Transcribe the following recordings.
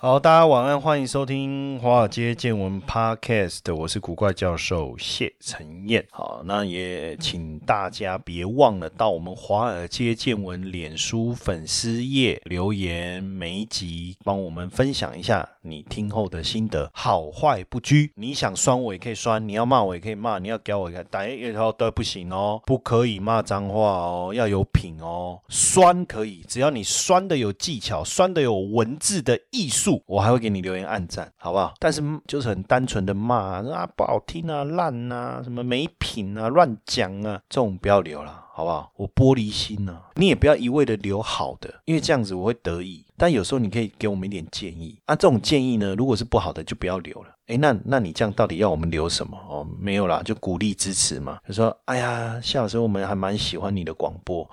好，大家晚安，欢迎收听《华尔街见闻》Podcast，我是古怪教授谢承彦。好，那也请大家别忘了到我们《华尔街见闻》脸书粉丝页留言，每一集帮我们分享一下你听后的心得，好坏不拘。你想酸我也可以酸，你要骂我也可以骂，你要给我一个打一条都不行哦，不可以骂脏话哦，要有品哦。酸可以，只要你酸的有技巧，酸的有文字的艺术。我还会给你留言暗赞，好不好？但是就是很单纯的骂啊，不好听啊，烂啊，什么没品啊，乱讲啊，这种不要留了，好不好？我玻璃心呢，你也不要一味的留好的，因为这样子我会得意。但有时候你可以给我们一点建议啊，这种建议呢，如果是不好的就不要留了。哎，那那你这样到底要我们留什么？哦，没有啦，就鼓励支持嘛。就说，哎呀，夏老师，我们还蛮喜欢你的广播，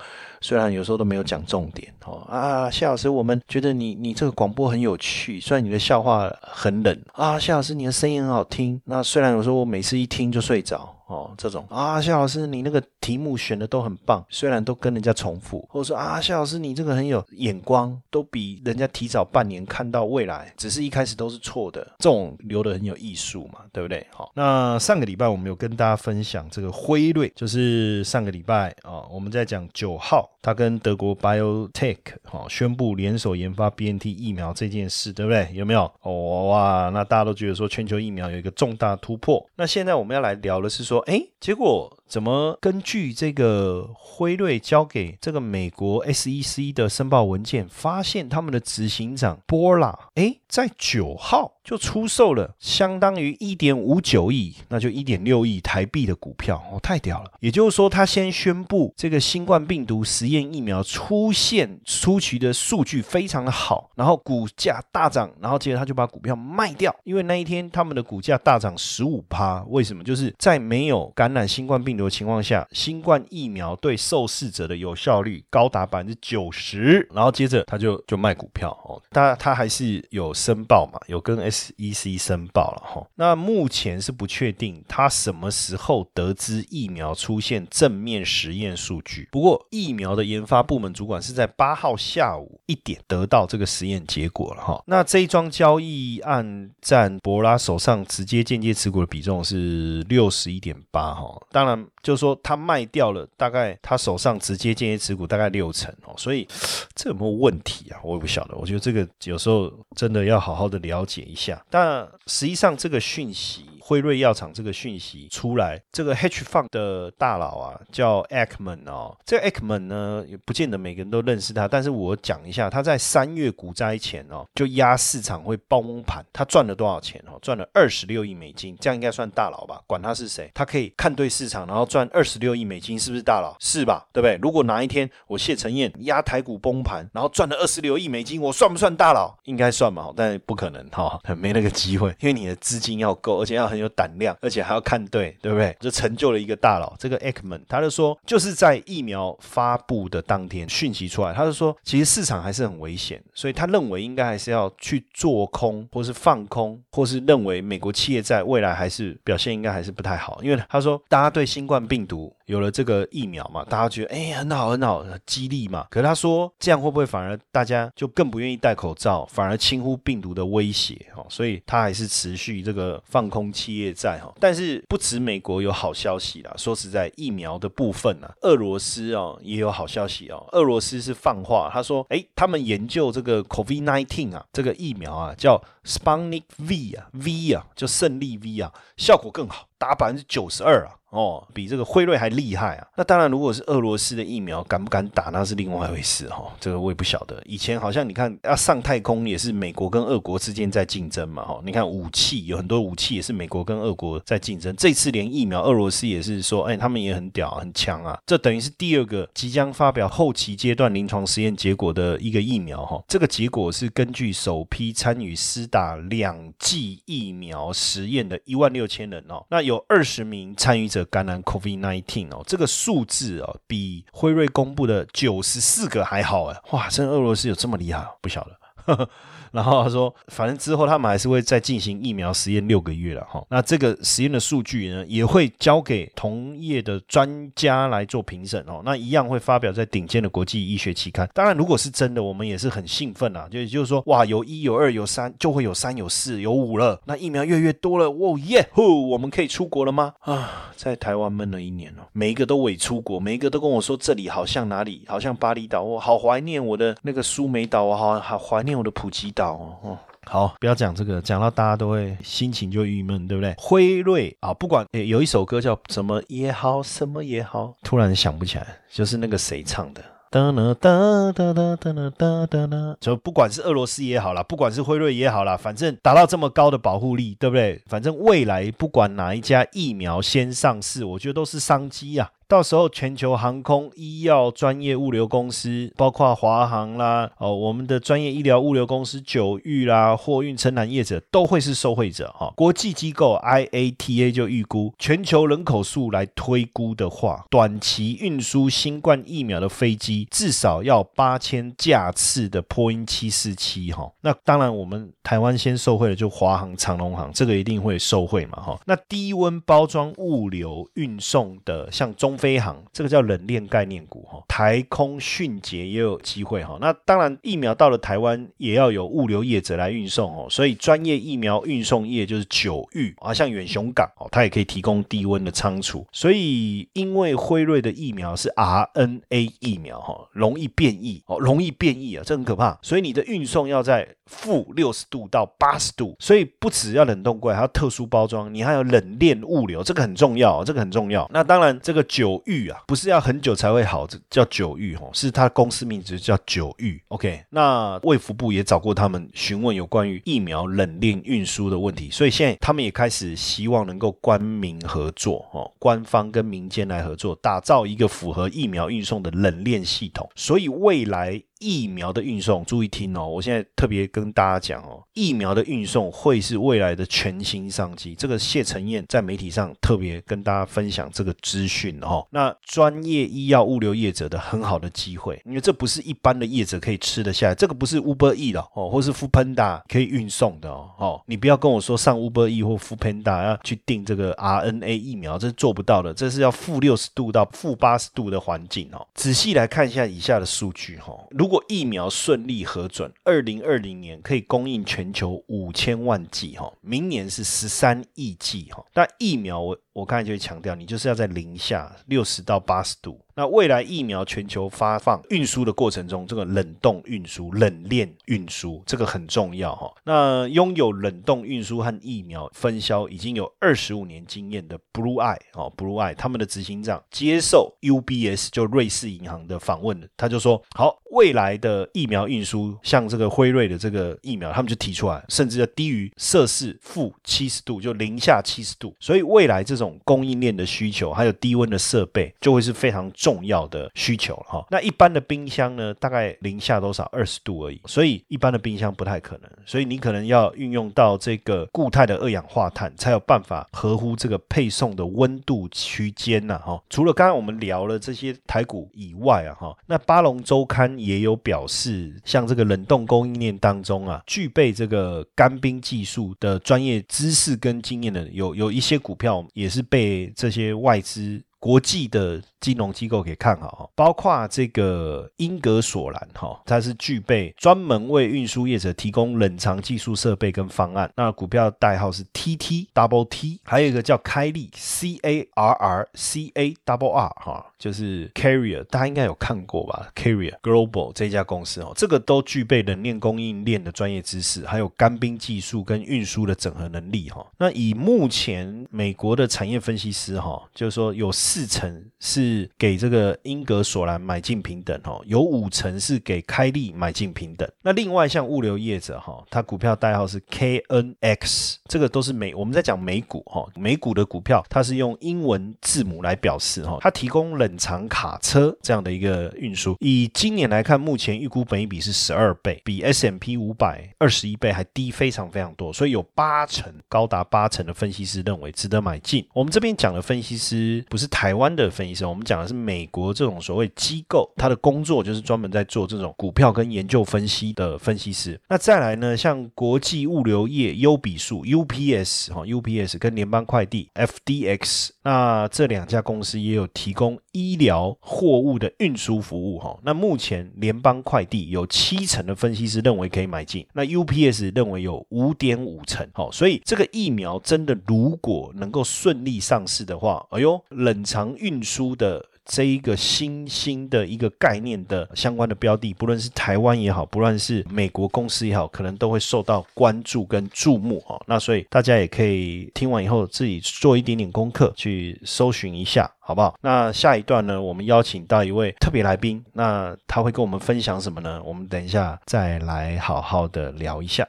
虽然有时候都没有讲重点哦。啊，夏老师，我们觉得你你这个广播很有趣，虽然你的笑话很冷啊。夏老师，你的声音很好听，那虽然有时候我每次一听就睡着。哦，这种啊，夏老师，你那个题目选的都很棒，虽然都跟人家重复，或者说啊，夏老师，你这个很有眼光，都比人家提早半年看到未来，只是一开始都是错的，这种留的很有艺术嘛，对不对？好，那上个礼拜我们有跟大家分享这个辉瑞，就是上个礼拜啊，我们在讲九号，他跟德国 BioTech 哈宣布联手研发 BNT 疫苗这件事，对不对？有没有？哦哇，那大家都觉得说全球疫苗有一个重大突破，那现在我们要来聊的是说。哎，结果怎么根据这个辉瑞交给这个美国 SEC 的申报文件，发现他们的执行长波拉，哎，在九号。就出售了相当于一点五九亿，那就一点六亿台币的股票哦，太屌了！也就是说，他先宣布这个新冠病毒实验疫苗出现出奇的数据非常的好，然后股价大涨，然后接着他就把股票卖掉，因为那一天他们的股价大涨十五趴。为什么？就是在没有感染新冠病的情况下，新冠疫苗对受试者的有效率高达百分之九十，然后接着他就就卖股票哦。他他还是有申报嘛，有跟 S。SEC 申报了哈，那目前是不确定他什么时候得知疫苗出现正面实验数据。不过疫苗的研发部门主管是在八号下午一点得到这个实验结果了哈。那这一桩交易案占博拉手上直接间接持股的比重是六十一点八哈。当然就是说他卖掉了大概他手上直接间接持股大概六成哦，所以 这有没有问题啊？我也不晓得。我觉得这个有时候真的要好好的了解一下。但实际上，这个讯息。辉瑞药厂这个讯息出来，这个 H Fund 的大佬啊，叫 Ekman 哦。这个 Ekman 呢，也不见得每个人都认识他，但是我讲一下，他在三月股灾前哦，就压市场会崩盘，他赚了多少钱哦？赚了二十六亿美金，这样应该算大佬吧？管他是谁，他可以看对市场，然后赚二十六亿美金，是不是大佬？是吧？对不对？如果哪一天我谢承彦压台股崩盘，然后赚了二十六亿美金，我算不算大佬？应该算嘛，但不可能哈，没那个机会，因为你的资金要够，而且要很。很有胆量，而且还要看对，对不对？就成就了一个大佬。这个 Ekman 他就说，就是在疫苗发布的当天讯息出来，他就说，其实市场还是很危险，所以他认为应该还是要去做空，或是放空，或是认为美国企业在未来还是表现应该还是不太好，因为他说，大家对新冠病毒。有了这个疫苗嘛，大家觉得哎很好很好，激励嘛。可是他说这样会不会反而大家就更不愿意戴口罩，反而轻忽病毒的威胁哦？所以他还是持续这个放空企业债哈。但是不止美国有好消息啦，说实在疫苗的部分啊，俄罗斯哦也有好消息哦。俄罗斯是放话，他说哎他们研究这个 COVID-19 啊这个疫苗啊叫 Sputnik V 啊 V 啊就胜利 V 啊效果更好。打百分之九十二啊。哦，比这个辉瑞还厉害啊！那当然，如果是俄罗斯的疫苗，敢不敢打那是另外一回事哈。这个我也不晓得。以前好像你看要上太空也是美国跟俄国之间在竞争嘛哈。你看武器有很多武器也是美国跟俄国在竞争。这次连疫苗，俄罗斯也是说，哎，他们也很屌很强啊。这等于是第二个即将发表后期阶段临床实验结果的一个疫苗哈。这个结果是根据首批参与施打两剂疫苗实验的一万六千人哦，那有二十名参与者。感染 COVID nineteen 哦，这个数字哦，比辉瑞公布的九十四个还好哎，哇，真俄罗斯有这么厉害？不晓得。然后他说，反正之后他们还是会再进行疫苗实验六个月了哈。那这个实验的数据呢，也会交给同业的专家来做评审哦。那一样会发表在顶尖的国际医学期刊。当然，如果是真的，我们也是很兴奋啊。就就是说，哇，有一有二有三，就会有三有四有五了。那疫苗越越多了，哦耶呼，我们可以出国了吗？啊，在台湾闷了一年了，每一个都伪出国，每一个都跟我说这里好像哪里，好像巴厘岛，我好怀念我的那个苏梅岛，我好好怀念我的普吉岛。哦，好，不要讲这个，讲到大家都会心情就郁闷，对不对？辉瑞啊，不管有一首歌叫什么也好，什么也好，突然想不起来，就是那个谁唱的。哒啦哒哒哒哒哒哒哒，就不管是俄罗斯也好啦，不管是辉瑞也好啦，反正达到这么高的保护力，对不对？反正未来不管哪一家疫苗先上市，我觉得都是商机啊。到时候，全球航空、医药、专业物流公司，包括华航啦，哦，我们的专业医疗物流公司九域啦，货运承揽业者都会是受惠者哈。国际机构 IATA 就预估，全球人口数来推估的话，短期运输新冠疫苗的飞机至少要八千架次的波音七四七哈。那当然，我们台湾先受惠的就华航、长龙航，这个一定会受惠嘛哈。那低温包装物流运送的，像中飞航这个叫冷链概念股哈，台空迅捷也有机会哈。那当然，疫苗到了台湾也要有物流业者来运送哦，所以专业疫苗运送业就是九域啊，像远雄港哦，它也可以提供低温的仓储。所以，因为辉瑞的疫苗是 RNA 疫苗哈，容易变异哦，容易变异啊，这很可怕。所以你的运送要在负六十度到八十度，所以不只要冷冻柜，还要特殊包装，你还有冷链物流，这个很重要，这个很重要。那当然，这个九。九玉啊，不是要很久才会好，这叫九玉哦，是它公司名字叫九玉。OK，那卫福部也找过他们询问有关于疫苗冷链运输的问题，所以现在他们也开始希望能够官民合作哦，官方跟民间来合作，打造一个符合疫苗运送的冷链系统。所以未来。疫苗的运送，注意听哦！我现在特别跟大家讲哦，疫苗的运送会是未来的全新商机。这个谢承彦在媒体上特别跟大家分享这个资讯哦。那专业医药物流业者的很好的机会，因为这不是一般的业者可以吃得下，这个不是 Uber E 了哦，或是 f o o Panda 可以运送的哦。哦，你不要跟我说上 Uber E 或 f o o Panda 要去订这个 RNA 疫苗，这是做不到的，这是要负六十度到负八十度的环境哦。仔细来看一下以下的数据哈，如果疫苗顺利核准，二零二零年可以供应全球五千万剂哈，明年是十三亿剂哈。那疫苗我我刚才就会强调，你就是要在零下六十到八十度。那未来疫苗全球发放运输的过程中，这个冷冻运输、冷链运输这个很重要哈。那拥有冷冻运输和疫苗分销已经有二十五年经验的 Blue Eye 哦，Blue Eye 他们的执行长接受 UBS 就瑞士银行的访问他就说：好，未来的疫苗运输，像这个辉瑞的这个疫苗，他们就提出来，甚至要低于摄氏负七十度，就零下七十度。所以未来这种供应链的需求，还有低温的设备，就会是非常。重要的需求哈，那一般的冰箱呢，大概零下多少？二十度而已，所以一般的冰箱不太可能，所以你可能要运用到这个固态的二氧化碳，才有办法合乎这个配送的温度区间呐哈。除了刚刚我们聊了这些台股以外啊哈，那巴龙周刊也有表示，像这个冷冻供应链当中啊，具备这个干冰技术的专业知识跟经验的，有有一些股票也是被这些外资国际的金融机构可以看好，包括这个英格索兰哈，它是具备专门为运输业者提供冷藏技术设备跟方案。那股票代号是 TT Double T，还有一个叫开利 C A R R C A Double R 哈，就是 Carrier，大家应该有看过吧？Carrier Global 这家公司哦，这个都具备冷链供应链的专业知识，还有干冰技术跟运输的整合能力哈。那以目前美国的产业分析师哈，就是说有四成是给这个英格索兰买进平等哈，有五成是给开利买进平等。那另外像物流业者哈，它股票代号是 KNX，这个都是美我们在讲美股哈，美股的股票它是用英文字母来表示哈，它提供冷藏卡车这样的一个运输。以今年来看，目前预估本益比是十二倍，比 S M P 五百二十一倍还低非常非常多，所以有八成高达八成的分析师认为值得买进。我们这边讲的分析师不是台湾的分析师，我们讲的是美国这种所谓机构，他的工作就是专门在做这种股票跟研究分析的分析师。那再来呢，像国际物流业优比数 UPS 哈 UPS 跟联邦快递 FDX，那这两家公司也有提供医疗货物的运输服务哈。那目前联邦快递有七成的分析师认为可以买进，那 UPS 认为有五点五成。好，所以这个疫苗真的如果能够顺利上市的话，哎呦。冷藏运输的这一个新兴的一个概念的相关的标的，不论是台湾也好，不论是美国公司也好，可能都会受到关注跟注目哦。那所以大家也可以听完以后自己做一点点功课，去搜寻一下，好不好？那下一段呢，我们邀请到一位特别来宾，那他会跟我们分享什么呢？我们等一下再来好好的聊一下。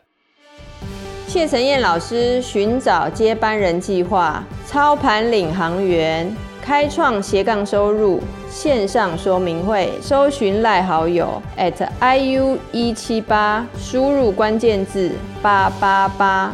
谢晨彦老师寻找接班人计划，操盘领航员，开创斜杠收入线上说明会，搜寻赖好友 at iu 一七八，输入关键字八八八。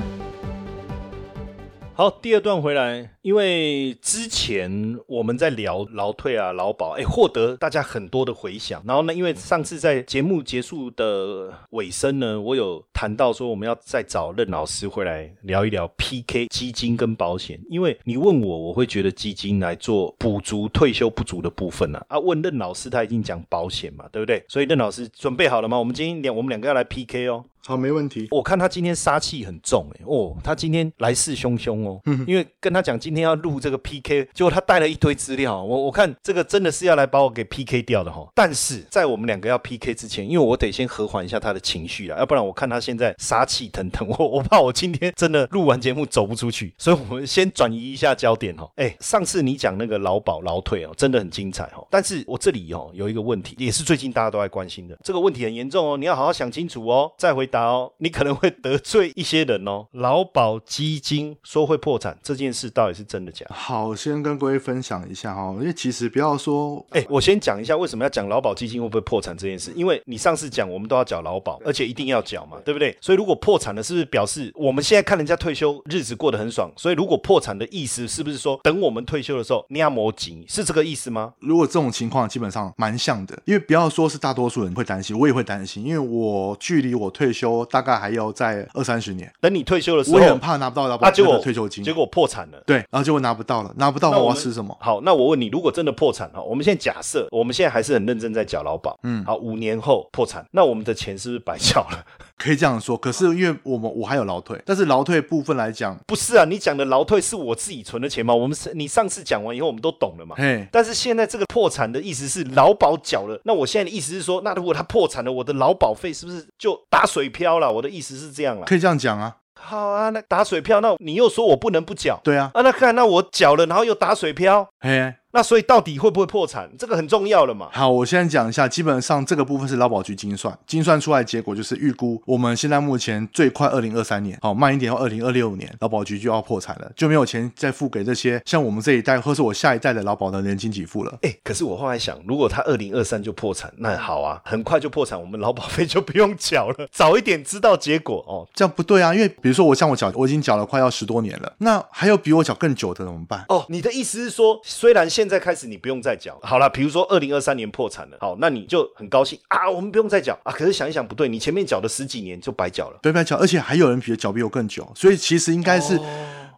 好，第二段回来。因为之前我们在聊劳退啊、劳保，哎，获得大家很多的回响。然后呢，因为上次在节目结束的尾声呢，我有谈到说我们要再找任老师回来聊一聊 PK 基金跟保险。因为你问我，我会觉得基金来做补足退休不足的部分呢。啊，问任老师他已经讲保险嘛，对不对？所以任老师准备好了吗？我们今天两我们两个要来 PK 哦。好，没问题。我看他今天杀气很重哎，哦，他今天来势汹汹哦。嗯，因为跟他讲今。今天要录这个 PK，结果他带了一堆资料，我我看这个真的是要来把我给 PK 掉的哈。但是在我们两个要 PK 之前，因为我得先和缓一下他的情绪啊，要不然我看他现在杀气腾腾，我我怕我今天真的录完节目走不出去，所以我们先转移一下焦点哈。哎，上次你讲那个劳保劳退哦，真的很精彩哈。但是我这里哦有一个问题，也是最近大家都在关心的，这个问题很严重哦，你要好好想清楚哦，再回答哦，你可能会得罪一些人哦。劳保基金说会破产这件事到底是真的假？好。我先跟各位分享一下哈，因为其实不要说，哎，我先讲一下为什么要讲劳保基金会不会破产这件事。因为你上次讲我们都要缴劳保，而且一定要缴嘛，对不对？所以如果破产了，是不是表示我们现在看人家退休日子过得很爽？所以如果破产的意思是不是说等我们退休的时候你要磨紧，是这个意思吗？如果这种情况基本上蛮像的，因为不要说是大多数人会担心，我也会担心，因为我距离我退休大概还要在二三十年。等你退休的时候，我也很怕拿不到劳保退休金，结果破产了，对，然后结果拿不到了，拿不到我要吃。什么？好，那我问你，如果真的破产哈，我们现在假设，我们现在还是很认真在缴劳保，嗯，好，五年后破产，那我们的钱是不是白缴了？可以这样说，可是因为我们我还有劳退，但是劳退部分来讲，不是啊，你讲的劳退是我自己存的钱吗？我们是你上次讲完以后，我们都懂了嘛。嘿，但是现在这个破产的意思是劳保缴了，那我现在的意思是说，那如果他破产了，我的劳保费是不是就打水漂了？我的意思是这样了，可以这样讲啊。好啊，那打水漂，那你又说我不能不缴，对啊，啊，那看那我缴了，然后又打水漂，嘿。那所以到底会不会破产？这个很重要了嘛。好，我现在讲一下，基本上这个部分是劳保局精算，精算出来结果就是预估我们现在目前最快二零二三年，好慢一点要二零二六年，劳保局就要破产了，就没有钱再付给这些像我们这一代或是我下一代的劳保的年金给付了。哎，可是我后来想，如果他二零二三就破产，那好啊，很快就破产，我们劳保费就不用缴了，早一点知道结果哦。这样不对啊，因为比如说我像我缴，我已经缴了快要十多年了，那还有比我缴更久的怎么办？哦，你的意思是说，虽然现在开始你不用。再缴好了，比如说二零二三年破产了，好，那你就很高兴啊，我们不用再缴啊。可是想一想不对，你前面缴的十几年就白缴了，对白缴，而且还有人比缴比我更久，所以其实应该是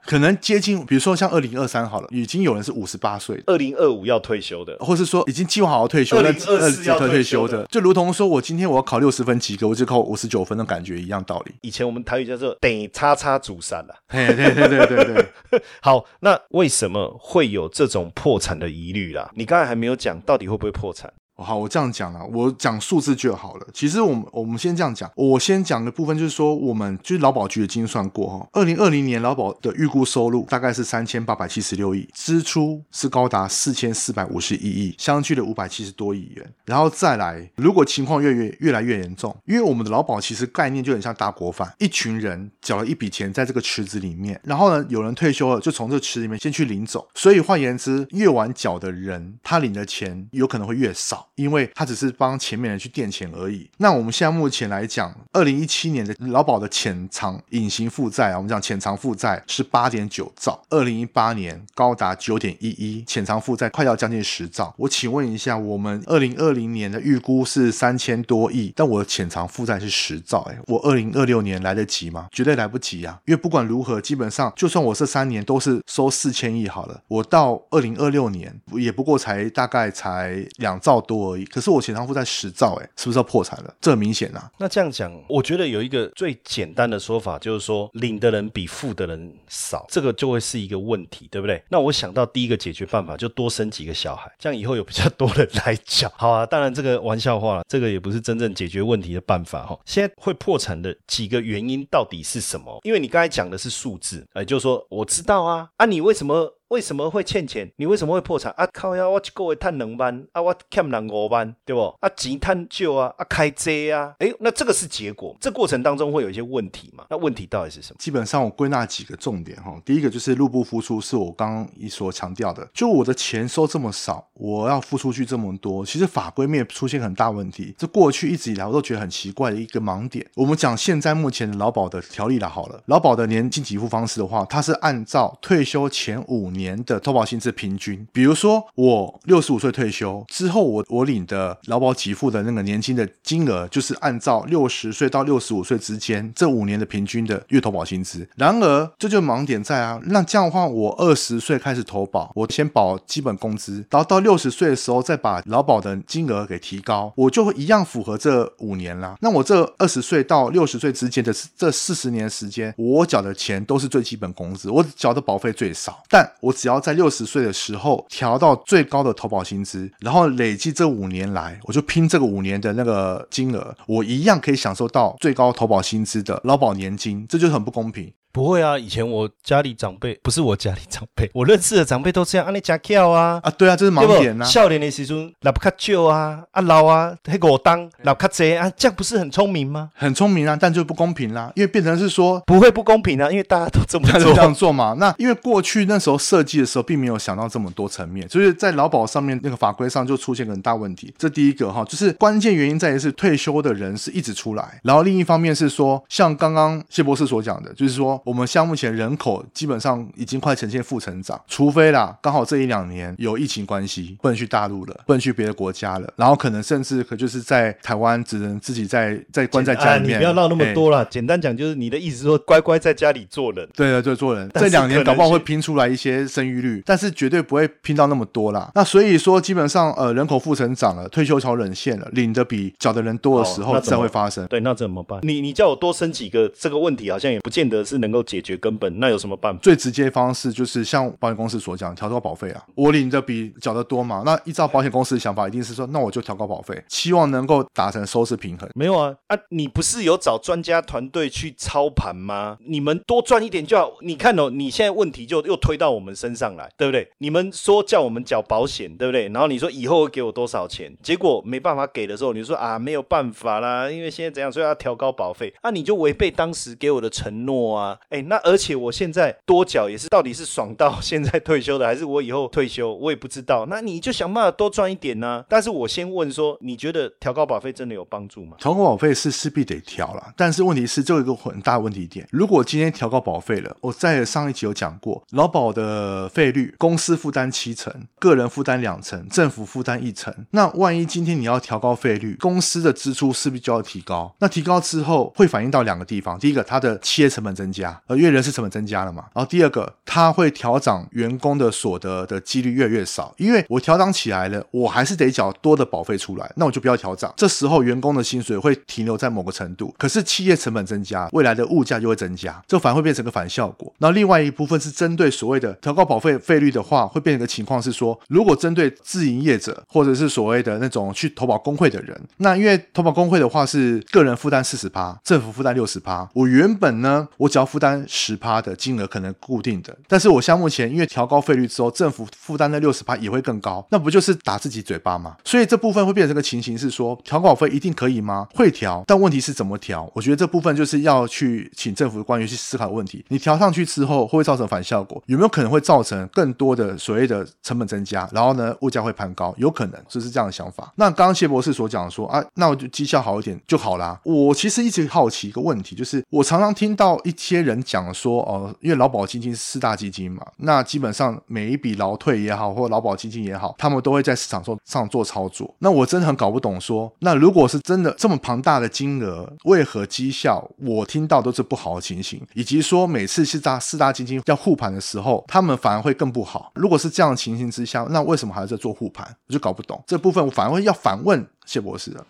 可能接近，比如说像二零二三好了，已经有人是五十八岁的。二零二五要退休的，或是说已经计划好要退休，2024要退退休的，就如同说我今天我要考六十分及格，我就考五十九分的感觉一样道理。以前我们台语叫做“得叉叉主散”啦。嘿，对对对对对，好，那为什么会有这种破产的疑虑啦？你刚才还没有讲到底会不会破产？好，我这样讲了，我讲数字就好了。其实我们我们先这样讲，我先讲的部分就是说，我们就是劳保局也精算过哈，二零二零年劳保的预估收入大概是三千八百七十六亿，支出是高达四千四百五十一亿，相距的五百七十多亿元。然后再来，如果情况越越越来越严重，因为我们的劳保其实概念就很像大锅饭，一群人缴了一笔钱在这个池子里面，然后呢，有人退休了，就从这池里面先去领走。所以换言之，越晚缴的人，他领的钱有可能会越少。因为他只是帮前面人去垫钱而已。那我们现在目前来讲，二零一七年的劳保的潜藏隐形负债啊，我们讲潜藏负债是八点九兆，二零一八年高达九点一一，潜藏负债快要将近十兆。我请问一下，我们二零二零年的预估是三千多亿，但我的潜藏负债是十兆，哎，我二零二六年来得及吗？绝对来不及啊！因为不管如何，基本上就算我这三年都是收四千亿好了，我到二零二六年也不过才大概才两兆多可是我潜藏负债十兆，哎，是不是要破产了？这很明显啊！那这样讲，我觉得有一个最简单的说法，就是说领的人比付的人少，这个就会是一个问题，对不对？那我想到第一个解决办法，就多生几个小孩，这样以后有比较多人来缴。好啊，当然这个玩笑话了，这个也不是真正解决问题的办法哈。现在会破产的几个原因到底是什么？因为你刚才讲的是数字，哎，就是说我知道啊，啊，你为什么？为什么会欠钱？你为什么会破产啊？靠呀！我一个月赚两万啊，我欠人五万，对不？啊，钱赚少啊，啊，开借啊，哎，那这个是结果。这过程当中会有一些问题嘛？那问题到底是什么？基本上我归纳几个重点哈。第一个就是入不敷出，是我刚刚一所强调的，就我的钱收这么少，我要付出去这么多，其实法规面出现很大问题。这过去一直以来我都觉得很奇怪的一个盲点。我们讲现在目前的劳保的条例了，好了，劳保的年金给付方式的话，它是按照退休前五年。的投保薪资平均，比如说我六十五岁退休之后，我我领的劳保给付的那个年金的金额，就是按照六十岁到六十五岁之间这五年的平均的月投保薪资。然而，这就盲点在啊，那这样的话，我二十岁开始投保，我先保基本工资，然后到六十岁的时候再把劳保的金额给提高，我就会一样符合这五年啦。那我这二十岁到六十岁之间的这四十年时间，我缴的钱都是最基本工资，我缴的保费最少，但我只要在六十岁的时候调到最高的投保薪资，然后累计这五年来，我就拼这个五年的那个金额，我一样可以享受到最高投保薪资的劳保年金，这就很不公平。不会啊，以前我家里长辈不是我家里长辈，我认识的长辈都这样，啊，你加跳啊，啊，对啊，这是盲点啊。笑脸的时候老不卡旧啊，啊老啊，黑我当老卡贼啊，这样不是很聪明吗？很聪明啊，但就不公平啦，因为变成是说不会不公平啊，因为大家都这么做，这样做嘛。那因为过去那时候设计的时候，并没有想到这么多层面，就是在劳保上面那个法规上就出现很大问题。这第一个哈，就是关键原因在于是退休的人是一直出来，然后另一方面是说，像刚刚谢博士所讲的，就是说我们像目前人。口基本上已经快呈现负成长，除非啦，刚好这一两年有疫情关系，不能去大陆了，不能去别的国家了，然后可能甚至可就是在台湾只能自己在在关在家里面。你不要闹那么多了，简单讲就是你的意思说乖乖在家里做人。对对对，做人。这两年搞不好会拼出来一些生育率，但是绝对不会拼到那么多啦。那所以说，基本上呃人口负成长了，退休潮冷线了，领的比缴的人多的时候才会发生。对，那怎么办？你你叫我多生几个，这个问题好像也不见得是能够解决根本。那有什么办法？最直接方式就是像保险公司所讲，调高保费啊。我领的比缴的多嘛，那依照保险公司的想法，一定是说，那我就调高保费，希望能够达成收支平衡。没有啊啊！你不是有找专家团队去操盘吗？你们多赚一点就好。你看哦，你现在问题就又推到我们身上来，对不对？你们说叫我们缴保险，对不对？然后你说以后会给我多少钱？结果没办法给的时候，你说啊没有办法啦，因为现在怎样，所以要调高保费。那你就违背当时给我的承诺啊！哎，那而且我现在多。缴也是，到底是爽到 现在退休的，还是我以后退休，我也不知道。那你就想办法多赚一点呢。但是我先问说，你觉得调高保费真的有帮助吗？调高保费是势必得调了，但是问题是，这有一个很大问题点。如果今天调高保费了，我在上一集有讲过，劳保的费率，公司负担七成，个人负担两成，政府负担一成。那万一今天你要调高费率，公司的支出势必就要提高。那提高之后会反映到两个地方，第一个，它的企业成本增加；价，呃，因为人事成本增加了嘛。然后第二个，它会调涨员工的所得的几率越来越少，因为我调涨起来了，我还是得缴多的保费出来，那我就不要调涨。这时候员工的薪水会停留在某个程度，可是企业成本增加，未来的物价就会增加，这反而会变成个反效果。那另外一部分是针对所谓的调高保费费率的话，会变成个情况是说，如果针对自营业者或者是所谓的那种去投保工会的人，那因为投保工会的话是个人负担四十趴，政府负担六十趴，我原本呢，我只要负担十趴的金额可能固定的，但是我像目前因为调高费率之后，政府负担的六十趴也会更高，那不就是打自己嘴巴吗？所以这部分会变成个情形是说，调稿费一定可以吗？会调，但问题是怎么调？我觉得这部分就是要去请政府的官员去思考问题。你调上去之后，会不会造成反效果？有没有可能会造成更多的所谓的成本增加？然后呢，物价会攀高？有可能，就是这样的想法。那刚刚谢博士所讲说啊，那我就绩效好一点就好啦。我其实一直好奇一个问题，就是我常常听到一些人讲说，哦，因为劳保基金是四大基金嘛，那基本上每一笔劳退也好，或劳保基金也好，他们都会在市场上上做操作。那我真的很搞不懂，说那如果是真的这么庞大的金额，为何绩效我听到都是不好的情形，以及说每次四大四大基金要护盘的时候，他们反而会更不好。如果是这样的情形之下，那为什么还要在做护盘？我就搞不懂这部分，我反而会要反问谢博士了。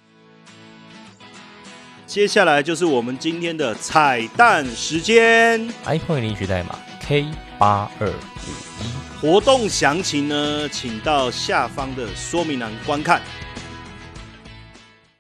接下来就是我们今天的彩蛋时间，iPhone 领取代码 K 八二五一，活动详情呢，请到下方的说明栏观看。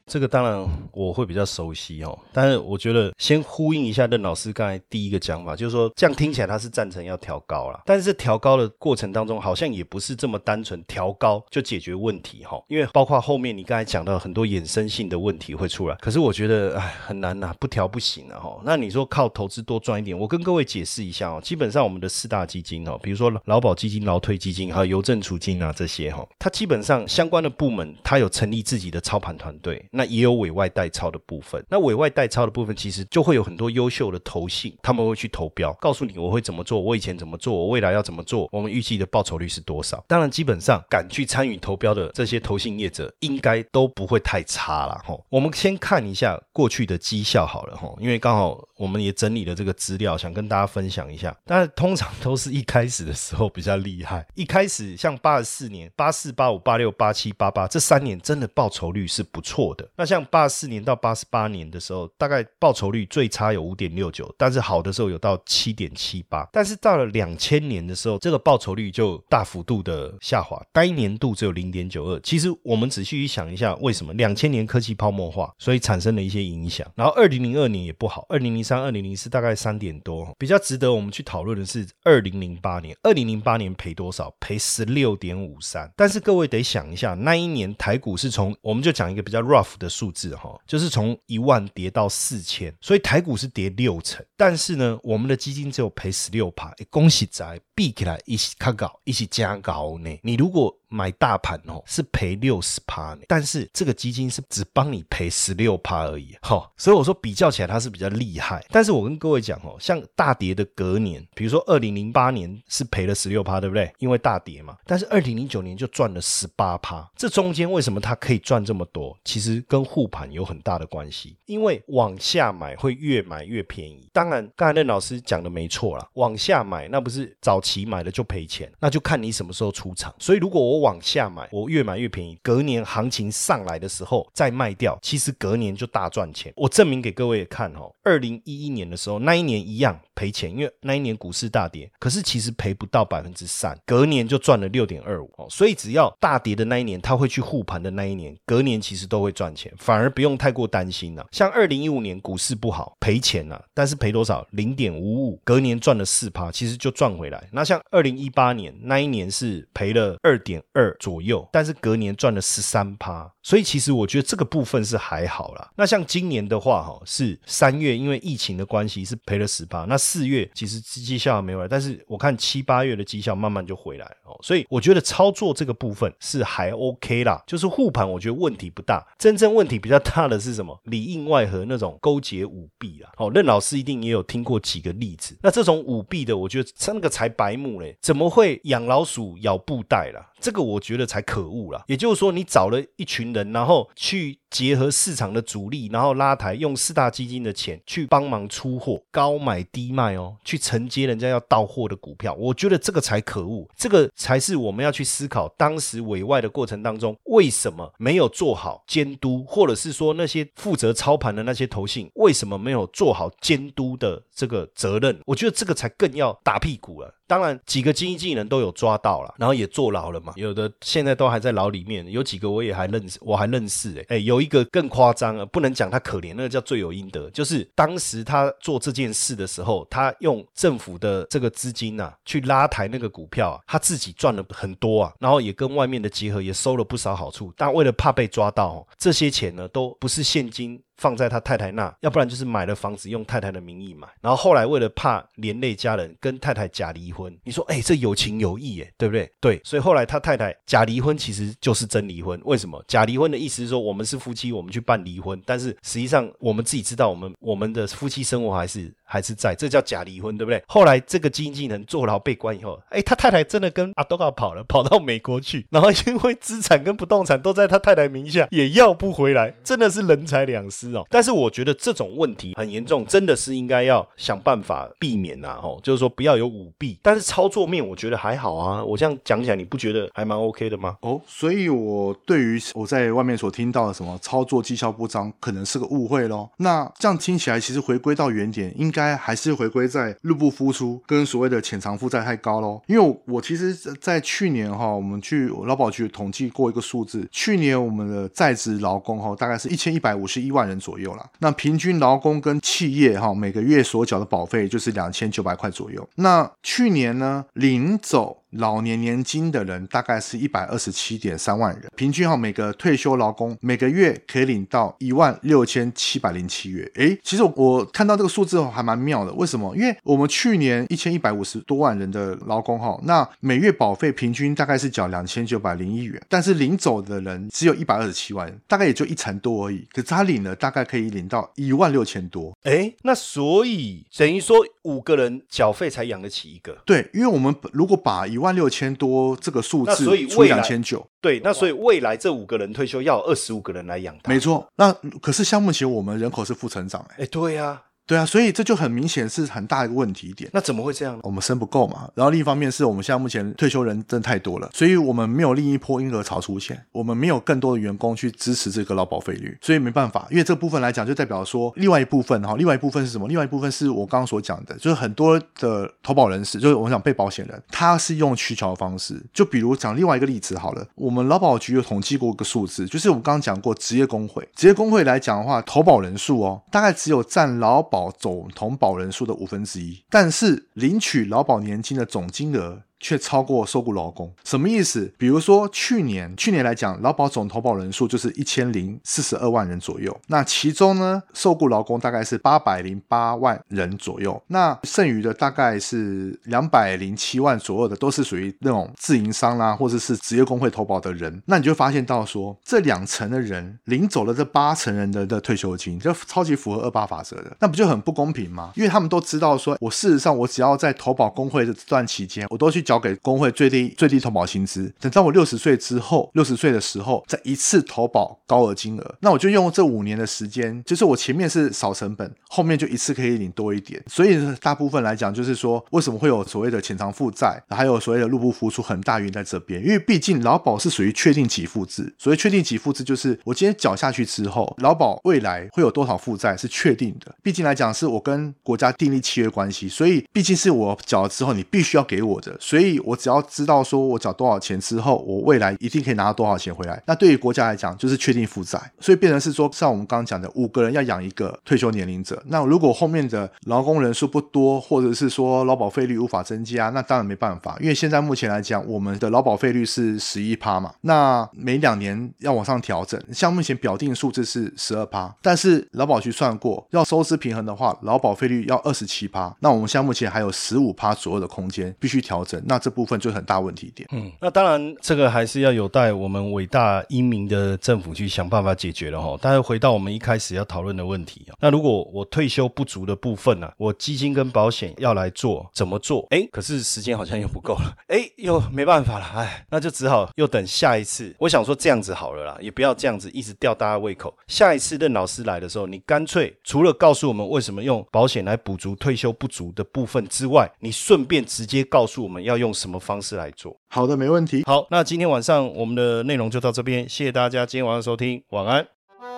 这个当然我会比较熟悉哦，但是我觉得先呼应一下任老师刚才第一个讲法，就是说这样听起来他是赞成要调高了，但是调高的过程当中好像也不是这么单纯调高就解决问题哈，因为包括后面你刚才讲到很多衍生性的问题会出来，可是我觉得哎很难呐，不调不行啊哈。那你说靠投资多赚一点，我跟各位解释一下哦，基本上我们的四大基金哦，比如说劳保基金、劳退基金还有邮政储金啊这些哈，它基本上相关的部门它有成立自己的操盘团队，那。也有委外代操的部分，那委外代操的部分其实就会有很多优秀的投信，他们会去投标，告诉你我会怎么做，我以前怎么做，我未来要怎么做，我们预计的报酬率是多少。当然，基本上敢去参与投标的这些投信业者，应该都不会太差了哈。我们先看一下过去的绩效好了哈，因为刚好我们也整理了这个资料，想跟大家分享一下。但是通常都是一开始的时候比较厉害，一开始像八十四年、八四、八五、八六、八七、八八这三年，真的报酬率是不错的。那像八四年到八十八年的时候，大概报酬率最差有五点六九，但是好的时候有到七点七八。但是到了两千年的时候，这个报酬率就大幅度的下滑，单年度只有零点九二。其实我们仔细去想一下，为什么两千年科技泡沫化，所以产生了一些影响。然后二零零二年也不好，二零零三、二零零四大概三点多。比较值得我们去讨论的是二零零八年，二零零八年赔多少？赔十六点五三。但是各位得想一下，那一年台股是从，我们就讲一个比较 rough 的数字。哈，就是从一万跌到四千，所以台股是跌六成，但是呢，我们的基金只有赔十六趴，恭喜仔比起来一起看高，一起加高呢。你如果买大盘哦，是赔六十趴，但是这个基金是只帮你赔十六趴而已，哈，所以我说比较起来它是比较厉害。但是我跟各位讲哦，像大跌的隔年，比如说二零零八年是赔了十六趴，对不对？因为大跌嘛，但是二零零九年就赚了十八趴，这中间为什么它可以赚这么多？其实跟护盘有很大的关系，因为往下买会越买越便宜。当然，刚才任老师讲的没错啦，往下买那不是早期买了就赔钱，那就看你什么时候出场。所以如果我往下买，我越买越便宜。隔年行情上来的时候再卖掉，其实隔年就大赚钱。我证明给各位看哦，二零一一年的时候，那一年一样赔钱，因为那一年股市大跌，可是其实赔不到百分之三，隔年就赚了六点二五哦。所以只要大跌的那一年，他会去护盘的那一年，隔年其实都会赚钱，反而不用太过担心了。像二零一五年股市不好，赔钱了，但是赔多少？零点五五，隔年赚了四趴，其实就赚回来。那像二零一八年那一年是赔了二点二左。右，但是隔年赚了十三趴，所以其实我觉得这个部分是还好啦。那像今年的话，哈，是三月因为疫情的关系是赔了十趴，那四月其实绩效还没有来，但是我看七八月的绩效慢慢就回来了。哦，所以我觉得操作这个部分是还 OK 啦，就是护盘我觉得问题不大，真正问题比较大的是什么？里应外合那种勾结舞弊啦。哦，任老师一定也有听过几个例子，那这种舞弊的，我觉得那个才白目嘞，怎么会养老鼠咬布袋啦？这个我觉得才可恶啦。也就是说，你找了一群人，然后去结合市场的主力，然后拉抬，用四大基金的钱去帮忙出货，高买低卖哦，去承接人家要到货的股票。我觉得这个才可恶，这个才是我们要去思考，当时委外的过程当中，为什么没有做好监督，或者是说那些负责操盘的那些投信，为什么没有做好监督的这个责任？我觉得这个才更要打屁股了。当然，几个经纪人都有抓到了，然后也坐牢了嘛。有的现在都还在牢里面，有几个我也还认识，我还认识哎哎，有一个更夸张啊，不能讲他可怜，那个叫罪有应得。就是当时他做这件事的时候，他用政府的这个资金呐去拉抬那个股票，他自己赚了很多啊，然后也跟外面的结合，也收了不少好处。但为了怕被抓到，这些钱呢都不是现金。放在他太太那，要不然就是买了房子用太太的名义买，然后后来为了怕连累家人，跟太太假离婚。你说，哎，这有情有义，哎，对不对？对，所以后来他太太假离婚其实就是真离婚。为什么？假离婚的意思是说，我们是夫妻，我们去办离婚，但是实际上我们自己知道，我们我们的夫妻生活还是还是在，这叫假离婚，对不对？后来这个经纪人坐牢被关以后，哎，他太太真的跟阿多卡跑了，跑到美国去，然后因为资产跟不动产都在他太太名下，也要不回来，真的是人财两失。但是我觉得这种问题很严重，真的是应该要想办法避免呐，吼，就是说不要有舞弊。但是操作面我觉得还好啊，我这样讲起来你不觉得还蛮 OK 的吗？哦，所以我对于我在外面所听到的什么操作绩效不彰，可能是个误会咯。那这样听起来，其实回归到原点，应该还是回归在入不敷出跟所谓的潜藏负债太高咯。因为我其实，在去年哈，我们去劳保局统计过一个数字，去年我们的在职劳工哈，大概是一千一百五十一万人。左右了，那平均劳工跟企业哈每个月所缴的保费就是两千九百块左右。那去年呢，领走。老年年金的人大概是一百二十七点三万人，平均哈每个退休劳工每个月可以领到一万六千七百零七元。诶，其实我看到这个数字还蛮妙的，为什么？因为我们去年一千一百五十多万人的劳工哈，那每月保费平均大概是缴两千九百零一元，但是领走的人只有一百二十七万人，大概也就一成多而已。可是他领了大概可以领到一万六千多。诶，那所以等于说五个人缴费才养得起一个。对，因为我们如果把一万六千多这个数字除两千九，对，那所以未来这五个人退休要二十五个人来养他，没错。那可是项目前我们人口是负成长，哎，对呀。对啊，所以这就很明显是很大一个问题点。那怎么会这样呢？我们生不够嘛。然后另一方面是我们现在目前退休人真太多了，所以我们没有另一波婴儿潮出现，我们没有更多的员工去支持这个劳保费率，所以没办法。因为这部分来讲，就代表说另外一部分哈，另外一部分是什么？另外一部分是我刚刚所讲的，就是很多的投保人士，就是我想被保险人，他是用取巧的方式。就比如讲另外一个例子好了，我们劳保局有统计过一个数字，就是我们刚刚讲过职业工会，职业工会来讲的话，投保人数哦，大概只有占劳保保总同。保人数的五分之一，但是领取劳保年金的总金额。却超过受雇劳工，什么意思？比如说去年，去年来讲，劳保总投保人数就是一千零四十二万人左右。那其中呢，受雇劳工大概是八百零八万人左右。那剩余的大概是两百零七万左右的，都是属于那种自营商啦，或者是职业工会投保的人。那你就发现到说，这两层的人领走了这八成人的的退休金，就超级符合二八法则的，那不就很不公平吗？因为他们都知道说，我事实上我只要在投保工会的这段期间，我都去缴。交给工会最低最低投保薪资，等到我六十岁之后，六十岁的时候再一次投保高额金额，那我就用这五年的时间，就是我前面是少成本，后面就一次可以领多一点。所以大部分来讲，就是说为什么会有所谓的潜藏负债，还有所谓的入不敷出，很大原因在这边。因为毕竟劳保是属于确定给付制，所谓确定给付制就是我今天缴下去之后，劳保未来会有多少负债是确定的。毕竟来讲是我跟国家订立契约关系，所以毕竟是我缴了之后，你必须要给我的，所以。所以我只要知道说我缴多少钱之后，我未来一定可以拿到多少钱回来。那对于国家来讲，就是确定负债，所以变成是说，像我们刚刚讲的，五个人要养一个退休年龄者。那如果后面的劳工人数不多，或者是说劳保费率无法增加，那当然没办法。因为现在目前来讲，我们的劳保费率是十一趴嘛，那每两年要往上调整。像目前表定数字是十二趴，但是劳保局算过，要收支平衡的话，劳保费率要二十七趴。那我们现在目前还有十五趴左右的空间，必须调整。那这部分就很大问题点。嗯，那当然，这个还是要有待我们伟大英明的政府去想办法解决了哈。但是回到我们一开始要讨论的问题啊，那如果我退休不足的部分呢、我基金跟保险要来做，怎么做？哎，可是时间好像又不够了，哎，又没办法了，哎，那就只好又等下一次。我想说这样子好了啦，也不要这样子一直吊大家胃口。下一次任老师来的时候，你干脆除了告诉我们为什么用保险来补足退休不足的部分之外，你顺便直接告诉我们要用什么方式来做。好的，没问题。好，那今天晚上我们的内容就到这边，谢谢大家今天晚上收听，晚安。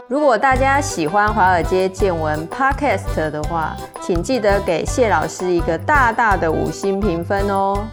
如果大家喜欢华尔街见闻 Podcast 的话，请记得给谢老师一个大大的五星评分哦。